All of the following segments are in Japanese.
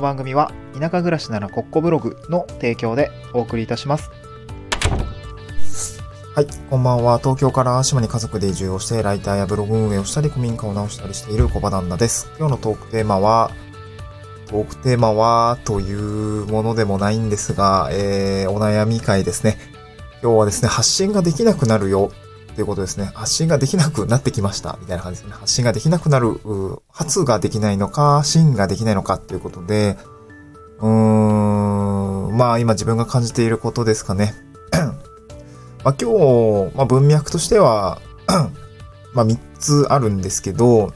の番組は田舎暮らしならコッコブログの提供でお送りいたします。はい、こんばんは。東京から島に家族で移住をして、ライターやブログ運営をしたり、古民家を直したりしている小場旦那です。今日のトークテーマは、トークテーマは、というものでもないんですが、えー、お悩み会ですね。今日はですね、発信ができなくなるよ、ということですね。発信ができなくなってきました、みたいな感じですね。発信ができなくなる、発ができないのか、信ができないのか、ということで、うーん、まあ今自分が感じていることですかね。まあ、今日、まあ、文脈としては、まあ、3つあるんですけど、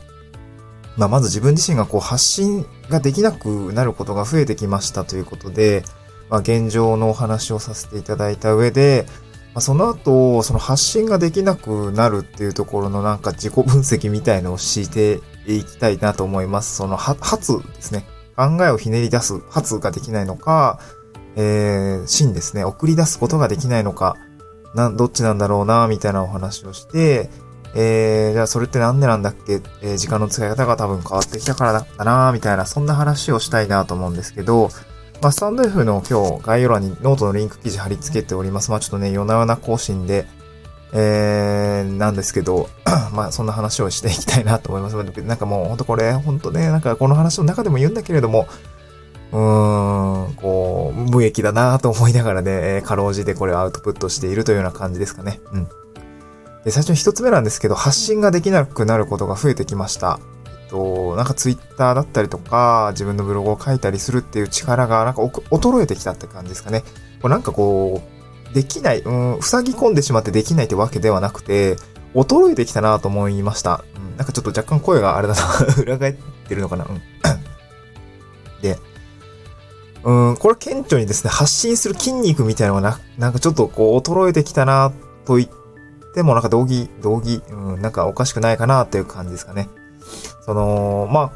まあ、まず自分自身がこう発信ができなくなることが増えてきましたということで、まあ、現状のお話をさせていただいた上で、まあ、その後、その発信ができなくなるっていうところのなんか自己分析みたいのをしていきたいなと思います。その発ですね。考えをひねり出す発ができないのか、えー、信ですね。送り出すことができないのか、な、どっちなんだろうな、みたいなお話をして、えー、じゃあそれってなんでなんだっけ、えー、時間の使い方が多分変わってきたからだったな、みたいな、そんな話をしたいなと思うんですけど、まあ、スタンド F の今日概要欄にノートのリンク記事貼り付けております。まあ、ちょっとね、夜な夜な更新で、えー、なんですけど、まあ、そんな話をしていきたいなと思います。なんかもう、ほんとこれ、ほんとね、なんかこの話の中でも言うんだけれども、うーん、こう、無益だなと思いながらね、かろうじてこれをアウトプットしているというような感じですかね。うん。で、最初に一つ目なんですけど、発信ができなくなることが増えてきました。と、なんかツイッターだったりとか、自分のブログを書いたりするっていう力が、なんか衰えてきたって感じですかね。こうなんかこう、できない、うん、塞ぎ込んでしまってできないってわけではなくて、衰えてきたなと思いました。うん、なんかちょっと若干声があれだな、裏返ってるのかな。うん。で、うん、これ顕著にですね、発信する筋肉みたいなのがな、なんかちょっとこう、衰えてきたな、と言っても、なんか道義、道義、うん、なんかおかしくないかな、っていう感じですかね。その、まあ、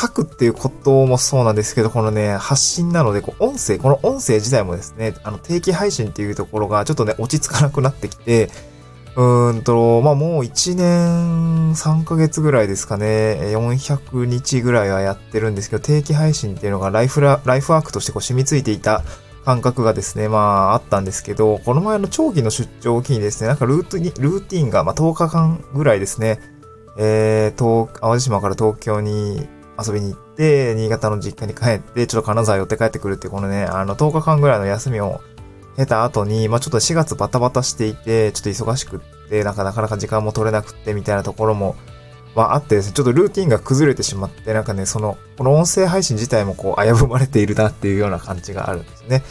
書くっていうこともそうなんですけど、このね、発信なので、こう、音声、この音声自体もですね、あの、定期配信っていうところが、ちょっとね、落ち着かなくなってきて、うーんと、まあ、もう1年3ヶ月ぐらいですかね、400日ぐらいはやってるんですけど、定期配信っていうのがライフラ、ライフワークとしてこう染みついていた感覚がですね、まあ、あったんですけど、この前の長期の出張を機にですね、なんかルートに、ルーティンが、まあ、10日間ぐらいですね、えー、東、淡路島から東京に遊びに行って、新潟の実家に帰って、ちょっと金沢寄って帰ってくるっていう、このね、あの、10日間ぐらいの休みを経た後に、まあちょっと4月バタバタしていて、ちょっと忙しくって、なんかなかなか時間も取れなくって、みたいなところも、まああってですね、ちょっとルーティンが崩れてしまって、なんかね、その、この音声配信自体もこう、危ぶまれているなっていうような感じがあるんですね。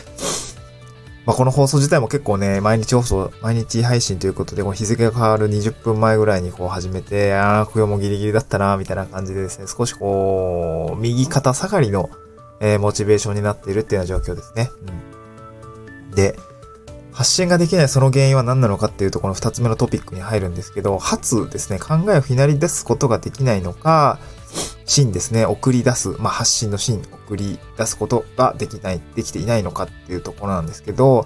まあこの放送自体も結構ね、毎日放送、毎日配信ということで、この日付が変わる20分前ぐらいにこう始めて、ああ、今日もギリギリだったな、みたいな感じでですね、少しこう、右肩下がりの、えー、モチベーションになっているっていうような状況ですね。うん。で、発信ができないその原因は何なのかっていうとこの二つ目のトピックに入るんですけど、発ですね、考えをひなり出すことができないのか、真ですね、送り出す、まあ、発信の真、送り出すことができない、できていないのかっていうところなんですけど、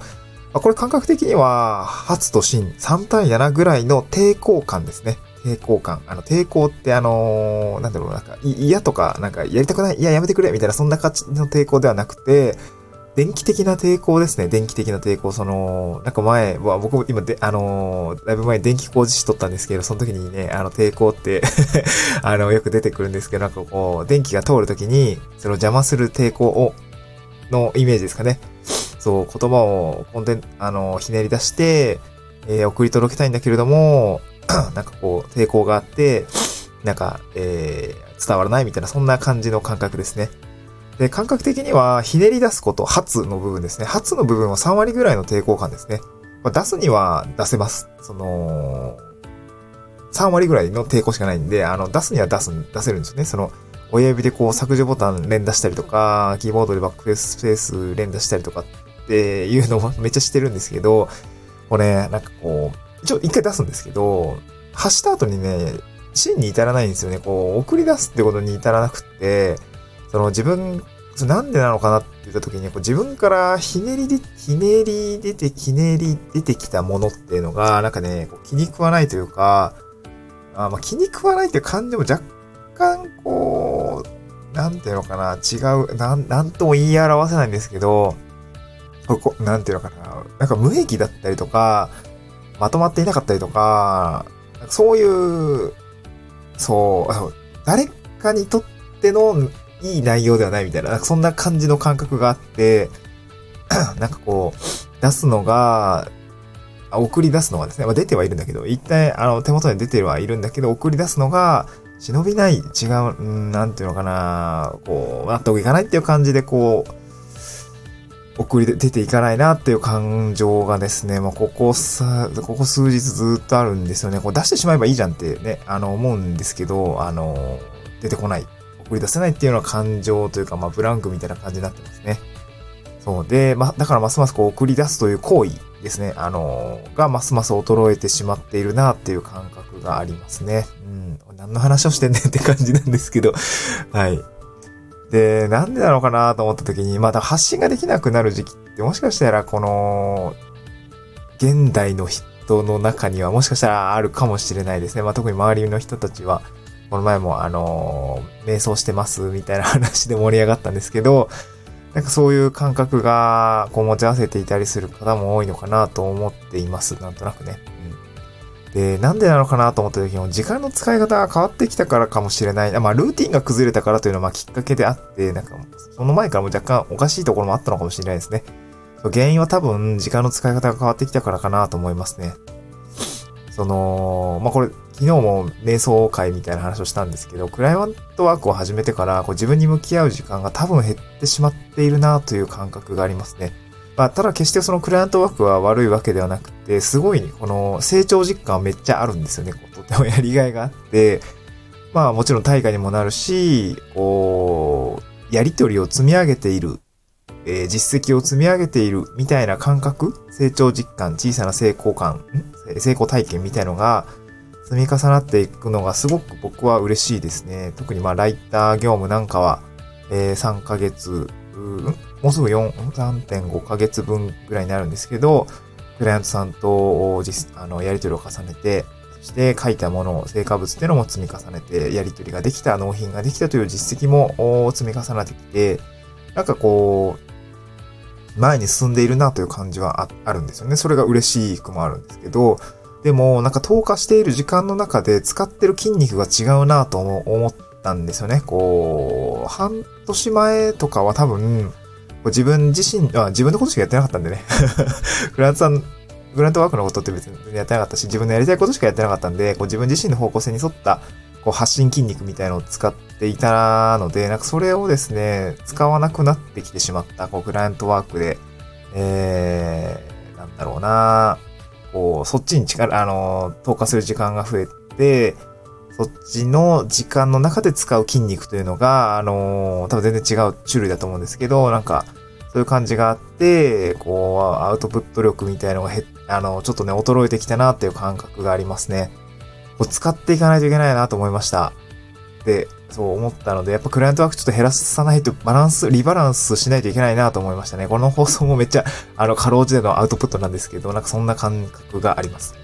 まあ、これ感覚的には、初と真、3対7ぐらいの抵抗感ですね。抵抗感。あの、抵抗ってあのー、なんだろう、なんか、嫌とか、なんか、やりたくない、いや、やめてくれ、みたいな、そんな感じの抵抗ではなくて、電気的な抵抗ですね。電気的な抵抗。その、なんか前は、僕も今で、あのー、だいぶ前電気工事士取ったんですけど、その時にね、あの、抵抗って あの、よく出てくるんですけど、なんかこう、電気が通る時に、その邪魔する抵抗を、のイメージですかね。そう、言葉を、コンテンあの、ひねり出して、えー、送り届けたいんだけれども、なんかこう、抵抗があって、なんか、えー、伝わらないみたいな、そんな感じの感覚ですね。で、感覚的には、ひねり出すこと、発の部分ですね。発の部分は3割ぐらいの抵抗感ですね。まあ、出すには出せます。その、3割ぐらいの抵抗しかないんで、あの、出すには出す、出せるんですよね。その、親指でこう削除ボタン連打したりとか、キーボードでバックスペース連打したりとかっていうのを めっちゃしてるんですけど、これ、なんかこう、一応一回出すんですけど、発した後にね、真に至らないんですよね。こう、送り出すってことに至らなくって、その自分、なんでなのかなって言った時に、こう自分からひねりで、ひねり出て、ひねり出てきたものっていうのが、なんかね、こう気に食わないというか、あまあ気に食わないっていう感じも若干、こう、なんていうのかな、違う、なん、なんとも言い表せないんですけど、ここ、なんていうのかな、なんか無益だったりとか、まとまっていなかったりとか、そういう、そう、誰かにとってのいい内容ではないみたいな、なんかそんな感じの感覚があって、なんかこう、出すのが、送り出すのがですね、まあ、出てはいるんだけど、一体、あの、手元に出てはいるんだけど、送り出すのが、忍びない、違う、んなんていうのかな、こう、納得いかないっていう感じで、こう、送り出ていかないなっていう感情がですね、もうここさ、ここ数日ずっとあるんですよね。こう出してしまえばいいじゃんってね、あの、思うんですけど、あの、出てこない。送り出せないっていうのは感情というか、まあ、ブランクみたいな感じになってますね。そうで、まあ、だからますますこう送り出すという行為ですね、あの、がますます衰えてしまっているなっていう感覚がありますね。うん。何の話をしてんねんって感じなんですけど、はい。で、なんでなのかなと思った時に、まだ発信ができなくなる時期ってもしかしたらこの、現代の人の中にはもしかしたらあるかもしれないですね。まあ、特に周りの人たちは、この前もあの瞑想してますみたいな話で盛り上がったんですけど、なんかそういう感覚がこう持ち合わせていたりする方も多いのかなと思っています。なんとなくね。うん、で、なんでなのかなと思った時も時間の使い方が変わってきたからかもしれない。まあルーティンが崩れたからというのはまあきっかけであって、なんかその前からも若干おかしいところもあったのかもしれないですね。原因は多分時間の使い方が変わってきたからかなと思いますね。その、まあ、これ、昨日も瞑想会みたいな話をしたんですけど、クライアントワークを始めてから、こう自分に向き合う時間が多分減ってしまっているなという感覚がありますね。まあ、ただ決してそのクライアントワークは悪いわけではなくて、すごい、この成長実感はめっちゃあるんですよね。こうとてもやりがいがあって、まあもちろん対価にもなるし、こう、やりとりを積み上げているえー、実績を積み上げているみたいな感覚、成長実感、小さな成功感、成功体験みたいのが積み重なっていくのがすごく僕は嬉しいですね。特にまあライター業務なんかは、えー、3ヶ月、もうすぐ4、3.5ヶ月分ぐらいになるんですけど、クライアントさんと実、あの、やり取りを重ねて、そして書いたものを、成果物っていうのも積み重ねて、やり取りができた、納品ができたという実績も積み重ねてきて、なんかこう、前に進んでいるなという感じはあるんですよね。それが嬉しくもあるんですけど、でも、なんか投下している時間の中で使ってる筋肉が違うなと思ったんですよね。こう、半年前とかは多分、自分自身、あ、自分のことしかやってなかったんでね。フランスさん、グラントワークのことって別にやってなかったし、自分のやりたいことしかやってなかったんで、こう自分自身の方向性に沿ったこう発信筋肉みたいのを使っていたので、なんかそれをですね、使わなくなってきてしまった、こう、クライアントワークで、えー、なんだろうな、こう、そっちに力、あの、投下する時間が増えて、そっちの時間の中で使う筋肉というのが、あの、多分全然違う種類だと思うんですけど、なんか、そういう感じがあって、こう、アウトプット力みたいのがへ、あの、ちょっとね、衰えてきたなっていう感覚がありますね。を使っていかないといけないなと思いました。で、そう思ったので、やっぱクライアントワークちょっと減らさないとバランス、リバランスしないといけないなと思いましたね。この放送もめっちゃ、あの、過労時でのアウトプットなんですけど、なんかそんな感覚があります。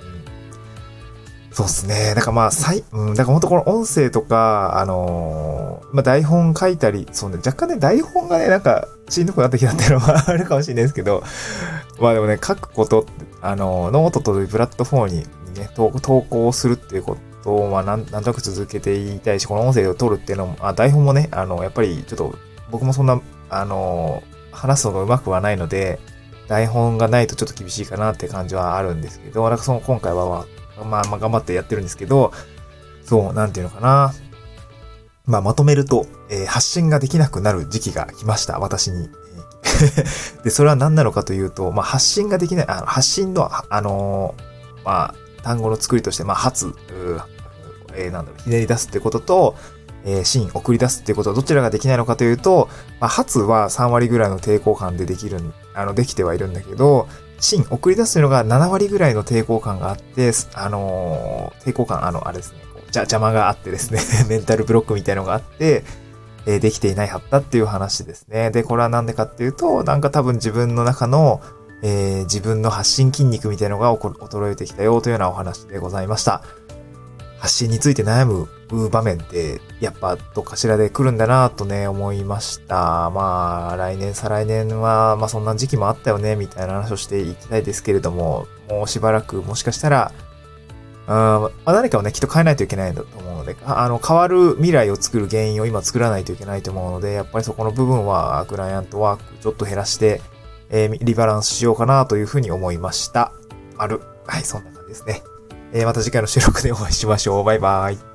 そうっすね。だからまあ、最、うん、だからほんとこの音声とか、あのー、まあ台本書いたり、そうね、若干ね、台本がね、なんか、しんどくなってきたっていうのはあるかもしれないですけど、まあでもね、書くことって、あのー、ノートというプラットフォームにね、投稿するっていうことを、まあ、なん、となく続けていたいし、この音声を取るっていうのも、あ、台本もね、あの、やっぱりちょっと、僕もそんな、あの、話すのがうまくはないので、台本がないとちょっと厳しいかなって感じはあるんですけど、なんかその、今回は、まあ、まあ、頑張ってやってるんですけど、そう、なんていうのかな。まあ、まとめると、えー、発信ができなくなる時期が来ました、私に。で、それは何なのかというと、まあ、発信ができない、あの発信の、あのー、まあ、単語の作りとして、まあ、発、えー、なんだろう、ひねり出すってことと、えー、芯、送り出すってことはどちらができないのかというと、まあ、発は3割ぐらいの抵抗感でできる、あの、できてはいるんだけど、芯、送り出すのが7割ぐらいの抵抗感があって、あのー、抵抗感、あの、あれですね、じゃ、邪魔があってですね、メンタルブロックみたいのがあって、えー、できていないはったっていう話ですね。で、これはなんでかっていうと、なんか多分自分の中の、えー、自分の発信筋肉みたいのが衰えてきたよというようなお話でございました。発信について悩む場面って、やっぱどっかしらで来るんだなとね、思いました。まあ、来年、再来年は、まあそんな時期もあったよね、みたいな話をしていきたいですけれども、もうしばらく、もしかしたら、うん、まあ、何かをね、きっと変えないといけないんだと思うので、ああの、変わる未来を作る原因を今作らないといけないと思うので、やっぱりそこの部分は、クライアントワークちょっと減らして、えーリバランスしようかなというふうに思いました。ある。はい、そんな感じですね。えーまた次回の収録でお会いしましょう。バイバイ。